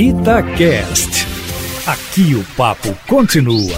Itacast. Aqui o papo continua.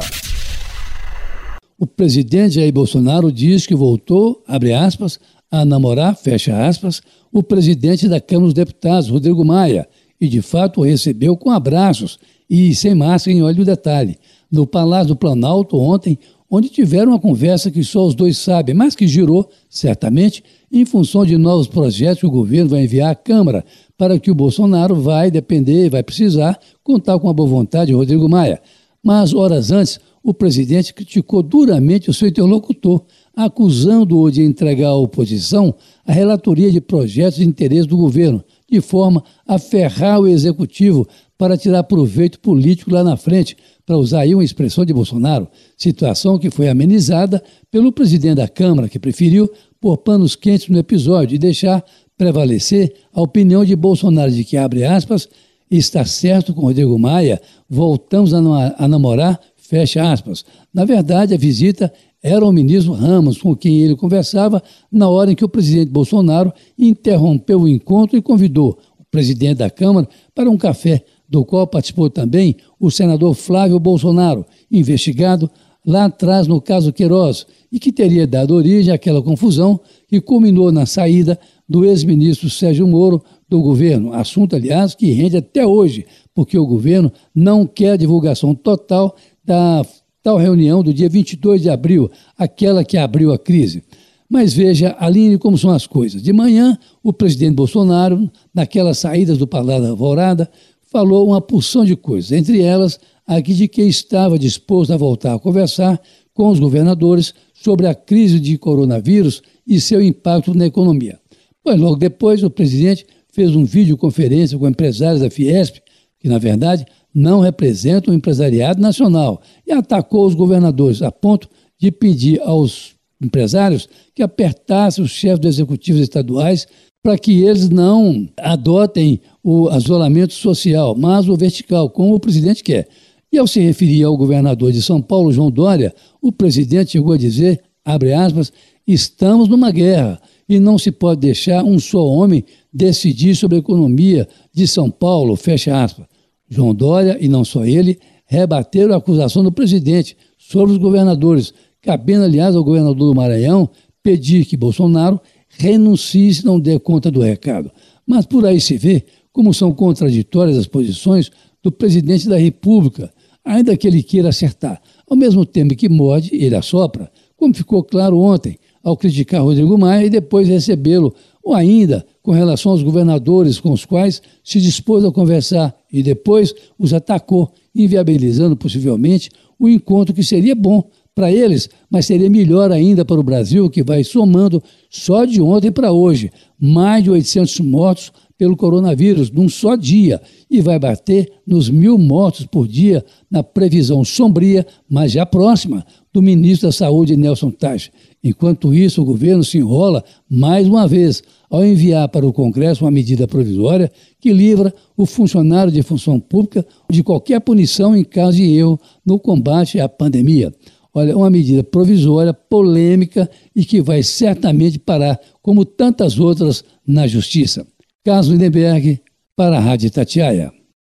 O presidente Jair Bolsonaro diz que voltou, abre aspas, a namorar, fecha aspas, o presidente da Câmara dos Deputados, Rodrigo Maia, e de fato o recebeu com abraços e sem máscara em olho detalhe, no Palácio do Planalto ontem, onde tiveram uma conversa que só os dois sabem, mas que girou, certamente, em função de novos projetos que o governo vai enviar à Câmara para que o Bolsonaro vai depender, vai precisar contar com a boa vontade de Rodrigo Maia. Mas, horas antes, o presidente criticou duramente o seu interlocutor, acusando-o de entregar à oposição a relatoria de projetos de interesse do governo, de forma a ferrar o executivo para tirar proveito político lá na frente, para usar aí uma expressão de Bolsonaro, situação que foi amenizada pelo presidente da Câmara, que preferiu pôr panos quentes no episódio e deixar prevalecer a opinião de Bolsonaro de que, abre aspas, está certo com Rodrigo Maia, voltamos a, a namorar, fecha aspas. Na verdade, a visita era o ministro Ramos, com quem ele conversava na hora em que o presidente Bolsonaro interrompeu o encontro e convidou o presidente da Câmara para um café, do qual participou também o senador Flávio Bolsonaro, investigado lá atrás no caso Queiroz, e que teria dado origem àquela confusão que culminou na saída do ex-ministro Sérgio Moro do governo. Assunto, aliás, que rende até hoje, porque o governo não quer divulgação total da tal reunião do dia 22 de abril, aquela que abriu a crise. Mas veja, Aline, como são as coisas. De manhã, o presidente Bolsonaro, naquelas saídas do Palácio da Alvorada, falou uma porção de coisas, entre elas aqui de que estava disposto a voltar a conversar com os governadores sobre a crise de coronavírus e seu impacto na economia. Pois logo depois, o presidente fez um videoconferência com empresários da Fiesp, que na verdade não representam o empresariado nacional, e atacou os governadores a ponto de pedir aos empresários que apertassem os chefes dos executivos estaduais para que eles não adotem o isolamento social, mas o vertical, como o presidente quer. E ao se referir ao governador de São Paulo, João Dória, o presidente chegou a dizer, abre aspas, estamos numa guerra e não se pode deixar um só homem decidir sobre a economia de São Paulo, fecha aspas. João Dória, e não só ele, rebateram a acusação do presidente sobre os governadores, cabendo, aliás, ao governador do Maranhão pedir que Bolsonaro renuncie se não der conta do recado. Mas por aí se vê como são contraditórias as posições do presidente da República, ainda que ele queira acertar. Ao mesmo tempo que morde, ele assopra, como ficou claro ontem, ao criticar Rodrigo Maia e depois recebê-lo, ou ainda com relação aos governadores com os quais se dispôs a conversar e depois os atacou, inviabilizando possivelmente o encontro que seria bom para eles, mas seria melhor ainda para o Brasil, que vai somando só de ontem para hoje mais de 800 mortos pelo coronavírus num só dia e vai bater nos mil mortos por dia na previsão sombria, mas já próxima, do ministro da Saúde, Nelson Taj. Enquanto isso, o governo se enrola mais uma vez ao enviar para o Congresso uma medida provisória que livra o funcionário de função pública de qualquer punição em caso de erro no combate à pandemia. Olha, uma medida provisória, polêmica e que vai certamente parar, como tantas outras, na Justiça. Carlos Lindenberg, para a Rádio Tatiaia.